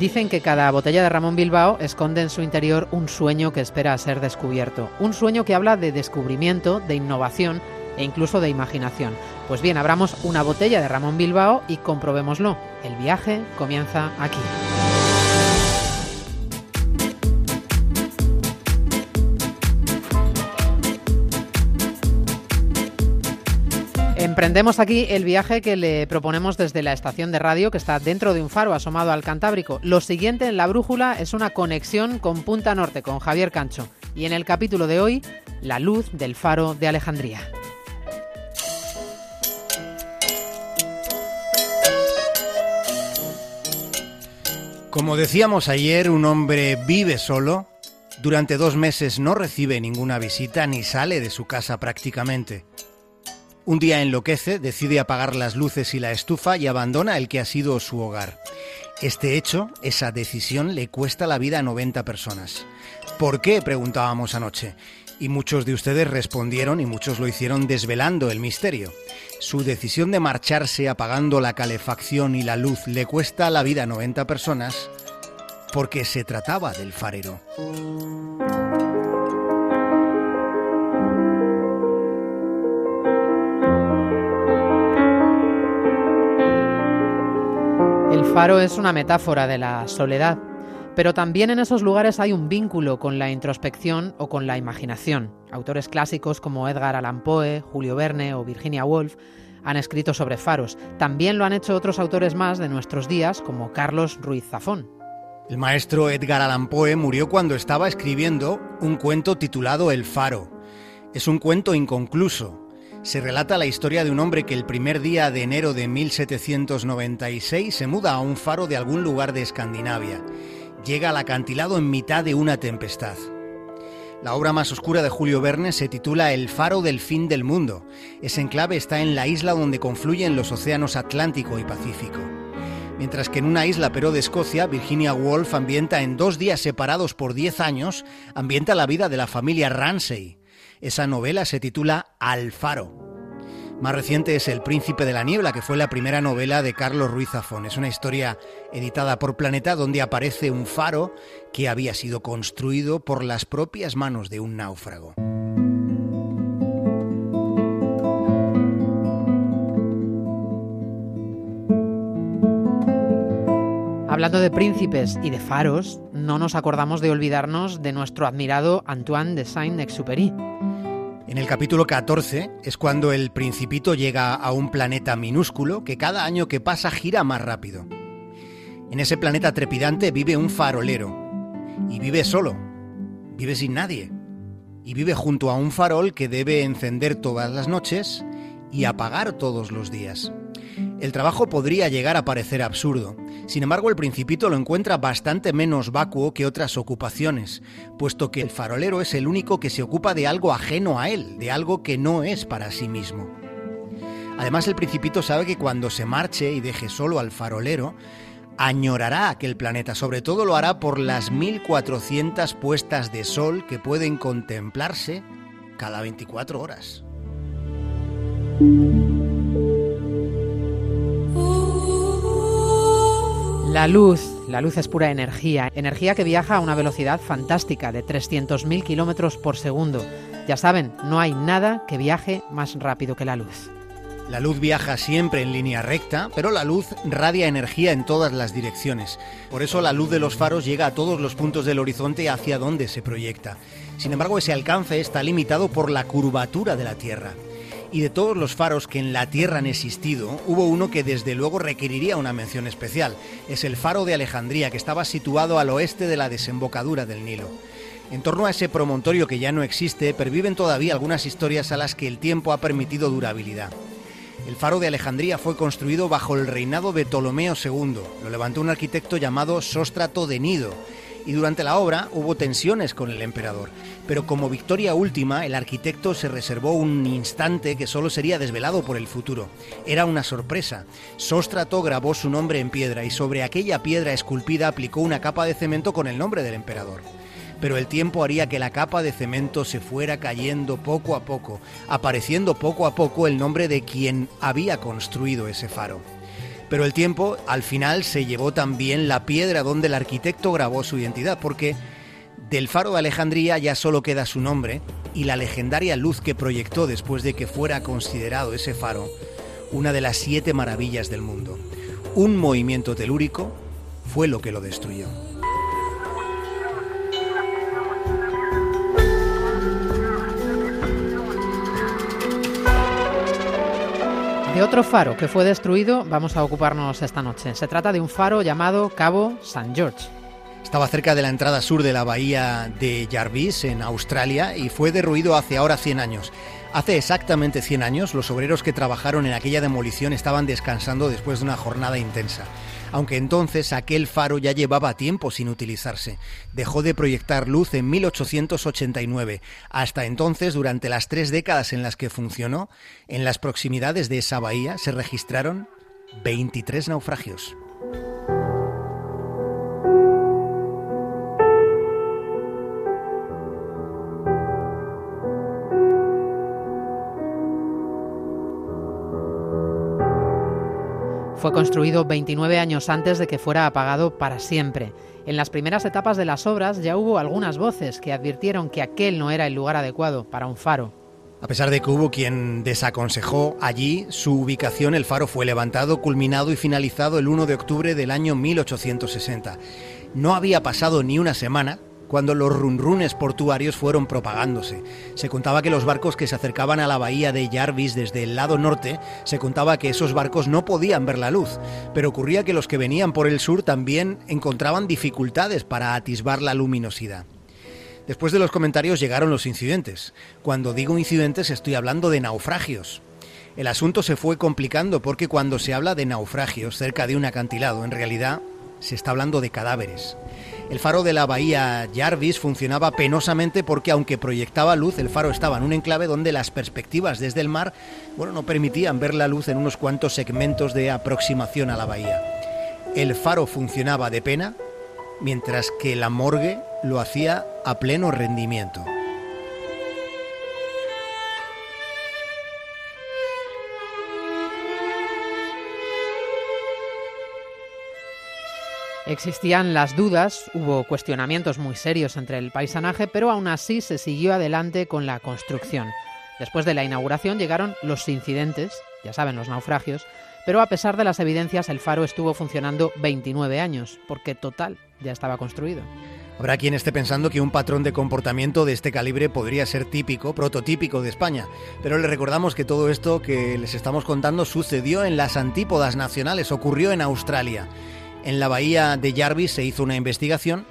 Dicen que cada botella de Ramón Bilbao esconde en su interior un sueño que espera a ser descubierto. Un sueño que habla de descubrimiento, de innovación e incluso de imaginación. Pues bien, abramos una botella de Ramón Bilbao y comprobémoslo. El viaje comienza aquí. Emprendemos aquí el viaje que le proponemos desde la estación de radio que está dentro de un faro asomado al Cantábrico. Lo siguiente en la brújula es una conexión con Punta Norte, con Javier Cancho. Y en el capítulo de hoy, la luz del faro de Alejandría. Como decíamos ayer, un hombre vive solo, durante dos meses no recibe ninguna visita ni sale de su casa prácticamente. Un día enloquece, decide apagar las luces y la estufa y abandona el que ha sido su hogar. Este hecho, esa decisión, le cuesta la vida a 90 personas. ¿Por qué? preguntábamos anoche. Y muchos de ustedes respondieron y muchos lo hicieron desvelando el misterio. Su decisión de marcharse apagando la calefacción y la luz le cuesta la vida a 90 personas porque se trataba del farero. El faro es una metáfora de la soledad, pero también en esos lugares hay un vínculo con la introspección o con la imaginación. Autores clásicos como Edgar Allan Poe, Julio Verne o Virginia Woolf han escrito sobre faros. También lo han hecho otros autores más de nuestros días, como Carlos Ruiz Zafón. El maestro Edgar Allan Poe murió cuando estaba escribiendo un cuento titulado El faro. Es un cuento inconcluso, se relata la historia de un hombre que el primer día de enero de 1796 se muda a un faro de algún lugar de Escandinavia. Llega al acantilado en mitad de una tempestad. La obra más oscura de Julio Verne se titula El faro del fin del mundo. Ese enclave está en la isla donde confluyen los océanos Atlántico y Pacífico. Mientras que en una isla pero de Escocia, Virginia Woolf ambienta en dos días separados por diez años, ambienta la vida de la familia Ramsay. Esa novela se titula Alfaro. Más reciente es El Príncipe de la Niebla, que fue la primera novela de Carlos Ruiz Zafón. Es una historia editada por Planeta donde aparece un faro que había sido construido por las propias manos de un náufrago. Hablando de príncipes y de faros, no nos acordamos de olvidarnos de nuestro admirado Antoine de Saint-Exupéry. En el capítulo 14 es cuando el principito llega a un planeta minúsculo que cada año que pasa gira más rápido. En ese planeta trepidante vive un farolero. Y vive solo. Vive sin nadie. Y vive junto a un farol que debe encender todas las noches y apagar todos los días. El trabajo podría llegar a parecer absurdo. Sin embargo, el principito lo encuentra bastante menos vacuo que otras ocupaciones, puesto que el farolero es el único que se ocupa de algo ajeno a él, de algo que no es para sí mismo. Además, el principito sabe que cuando se marche y deje solo al farolero, añorará aquel planeta, sobre todo lo hará por las 1400 puestas de sol que pueden contemplarse cada 24 horas. La luz, la luz es pura energía, energía que viaja a una velocidad fantástica de 300.000 kilómetros por segundo. Ya saben, no hay nada que viaje más rápido que la luz. La luz viaja siempre en línea recta, pero la luz radia energía en todas las direcciones. Por eso la luz de los faros llega a todos los puntos del horizonte hacia donde se proyecta. Sin embargo, ese alcance está limitado por la curvatura de la Tierra y de todos los faros que en la Tierra han existido, hubo uno que desde luego requeriría una mención especial. Es el faro de Alejandría, que estaba situado al oeste de la desembocadura del Nilo. En torno a ese promontorio que ya no existe, perviven todavía algunas historias a las que el tiempo ha permitido durabilidad. El faro de Alejandría fue construido bajo el reinado de Ptolomeo II. Lo levantó un arquitecto llamado Sóstrato de Nido y durante la obra hubo tensiones con el emperador. Pero como victoria última, el arquitecto se reservó un instante que solo sería desvelado por el futuro. Era una sorpresa. Sóstrato grabó su nombre en piedra y sobre aquella piedra esculpida aplicó una capa de cemento con el nombre del emperador. Pero el tiempo haría que la capa de cemento se fuera cayendo poco a poco, apareciendo poco a poco el nombre de quien había construido ese faro. Pero el tiempo al final se llevó también la piedra donde el arquitecto grabó su identidad, porque del faro de Alejandría ya solo queda su nombre y la legendaria luz que proyectó después de que fuera considerado ese faro una de las siete maravillas del mundo. Un movimiento telúrico fue lo que lo destruyó. Otro faro que fue destruido vamos a ocuparnos esta noche. Se trata de un faro llamado Cabo San George. Estaba cerca de la entrada sur de la bahía de Jarvis, en Australia, y fue derruido hace ahora 100 años. Hace exactamente 100 años, los obreros que trabajaron en aquella demolición estaban descansando después de una jornada intensa aunque entonces aquel faro ya llevaba tiempo sin utilizarse. Dejó de proyectar luz en 1889. Hasta entonces, durante las tres décadas en las que funcionó, en las proximidades de esa bahía se registraron 23 naufragios. Fue construido 29 años antes de que fuera apagado para siempre. En las primeras etapas de las obras ya hubo algunas voces que advirtieron que aquel no era el lugar adecuado para un faro. A pesar de que hubo quien desaconsejó allí su ubicación, el faro fue levantado, culminado y finalizado el 1 de octubre del año 1860. No había pasado ni una semana cuando los runrunes portuarios fueron propagándose. Se contaba que los barcos que se acercaban a la bahía de Jarvis desde el lado norte, se contaba que esos barcos no podían ver la luz, pero ocurría que los que venían por el sur también encontraban dificultades para atisbar la luminosidad. Después de los comentarios llegaron los incidentes. Cuando digo incidentes estoy hablando de naufragios. El asunto se fue complicando porque cuando se habla de naufragios cerca de un acantilado, en realidad se está hablando de cadáveres. El faro de la bahía Jarvis funcionaba penosamente porque aunque proyectaba luz, el faro estaba en un enclave donde las perspectivas desde el mar, bueno, no permitían ver la luz en unos cuantos segmentos de aproximación a la bahía. El faro funcionaba de pena, mientras que la morgue lo hacía a pleno rendimiento. Existían las dudas, hubo cuestionamientos muy serios entre el paisanaje, pero aún así se siguió adelante con la construcción. Después de la inauguración llegaron los incidentes, ya saben, los naufragios, pero a pesar de las evidencias el faro estuvo funcionando 29 años, porque total ya estaba construido. Habrá quien esté pensando que un patrón de comportamiento de este calibre podría ser típico, prototípico de España, pero le recordamos que todo esto que les estamos contando sucedió en las antípodas nacionales, ocurrió en Australia. En la bahía de Jarvis se hizo una investigación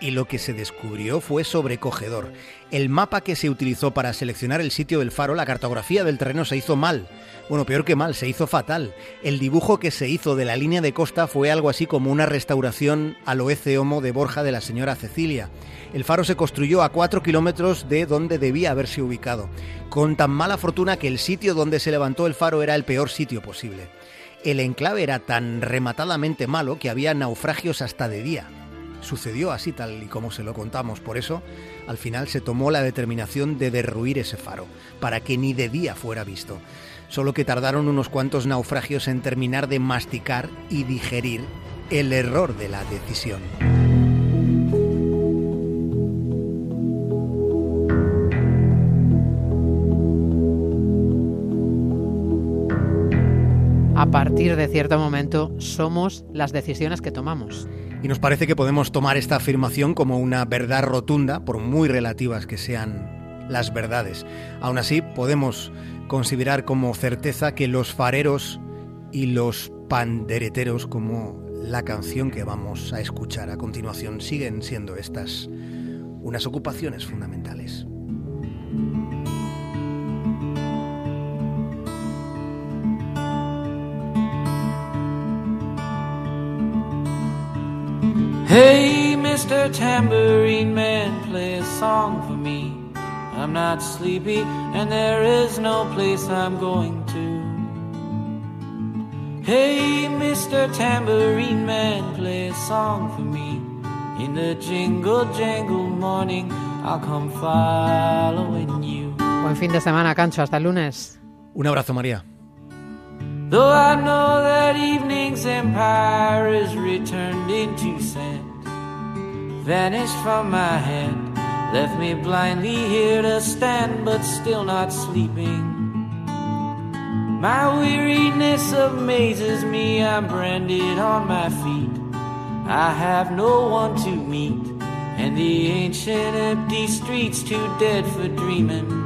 y lo que se descubrió fue sobrecogedor. El mapa que se utilizó para seleccionar el sitio del faro, la cartografía del terreno se hizo mal. Bueno, peor que mal, se hizo fatal. El dibujo que se hizo de la línea de costa fue algo así como una restauración al oece homo de Borja de la señora Cecilia. El faro se construyó a cuatro kilómetros de donde debía haberse ubicado, con tan mala fortuna que el sitio donde se levantó el faro era el peor sitio posible. El enclave era tan rematadamente malo que había naufragios hasta de día. Sucedió así tal y como se lo contamos, por eso al final se tomó la determinación de derruir ese faro, para que ni de día fuera visto. Solo que tardaron unos cuantos naufragios en terminar de masticar y digerir el error de la decisión. A partir de cierto momento somos las decisiones que tomamos. Y nos parece que podemos tomar esta afirmación como una verdad rotunda, por muy relativas que sean las verdades. Aún así, podemos considerar como certeza que los fareros y los pandereteros, como la canción que vamos a escuchar a continuación, siguen siendo estas unas ocupaciones fundamentales. Hey, Mr. Tambourine Man, play a song for me. I'm not sleepy, and there is no place I'm going to. Hey, Mr. Tambourine Man, play a song for me. In the jingle jangle morning, I'll come following you. Buen fin de semana, Cancho. Hasta el lunes. Un abrazo, María. Though I know that evening's empire is returned into sand, vanished from my hand, left me blindly here to stand, but still not sleeping. My weariness amazes me, I'm branded on my feet. I have no one to meet, and the ancient empty streets too dead for dreaming.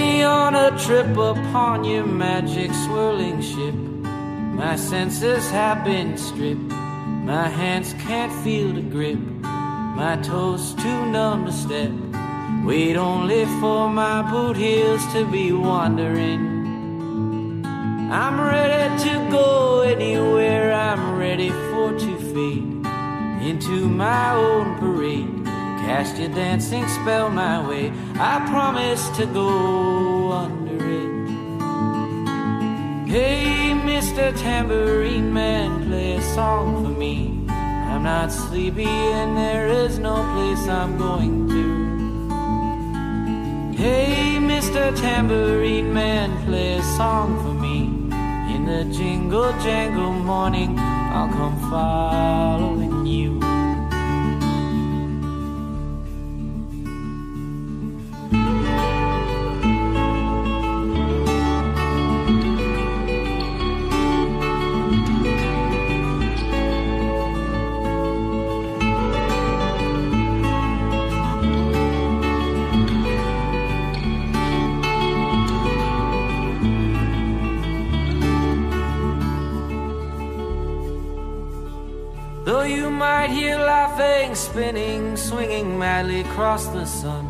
trip upon your magic swirling ship. My senses have been stripped. My hands can't feel the grip. My toes too numb to step. Wait only for my boot heels to be wandering. I'm ready to go anywhere. I'm ready for to fade into my own parade. Cast your dancing spell my way. I promise to go under. Hey, Mr. Tambourine Man, play a song for me. I'm not sleepy and there is no place I'm going to. Hey, Mr. Tambourine Man, play a song for me. In the jingle jangle morning, I'll come following you. Spinning, swinging madly across the sun,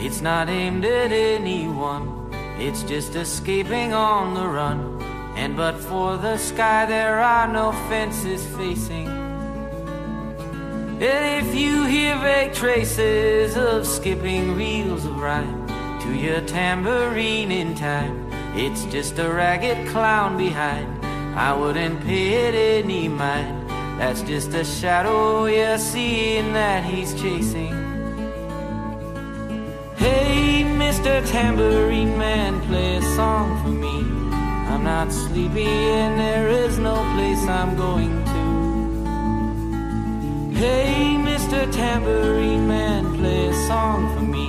it's not aimed at anyone, it's just escaping on the run. And but for the sky, there are no fences facing. And if you hear vague traces of skipping reels of rhyme to your tambourine in time, it's just a ragged clown behind. I wouldn't pay it any mind. That's just a shadow you're seeing that he's chasing. Hey, Mr. Tambourine Man, play a song for me. I'm not sleepy and there is no place I'm going to. Hey, Mr. Tambourine Man, play a song for me.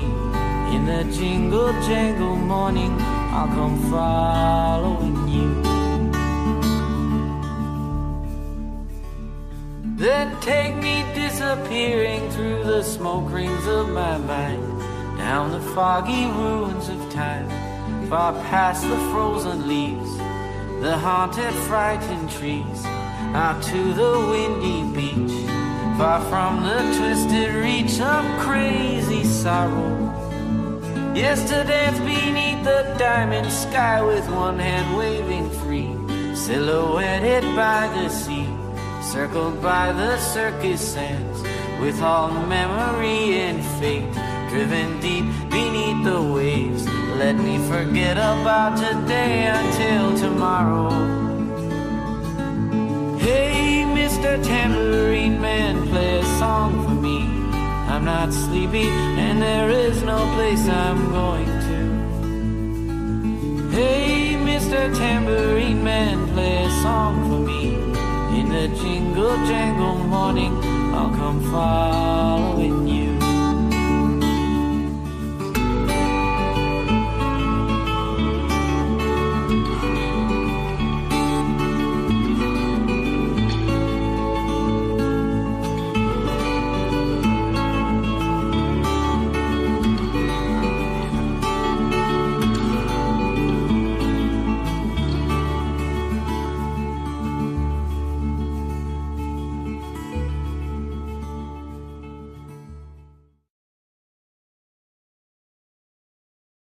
In the jingle jangle morning, I'll come following you. Then take me disappearing through the smoke rings of my mind, down the foggy ruins of time, far past the frozen leaves, the haunted, frightened trees, out to the windy beach, far from the twisted reach of crazy sorrow. Yes, to dance beneath the diamond sky with one hand waving free, silhouetted by the sea circled by the circus sands, with all memory and fate driven deep beneath the waves. Let me forget about today until tomorrow. Hey, Mr. Tambourine Man, play a song for me. I'm not sleepy, and there is no place I'm going to. Hey, Mr. Tambourine Man, play a song for me. The jingle jangle morning, I'll come following you.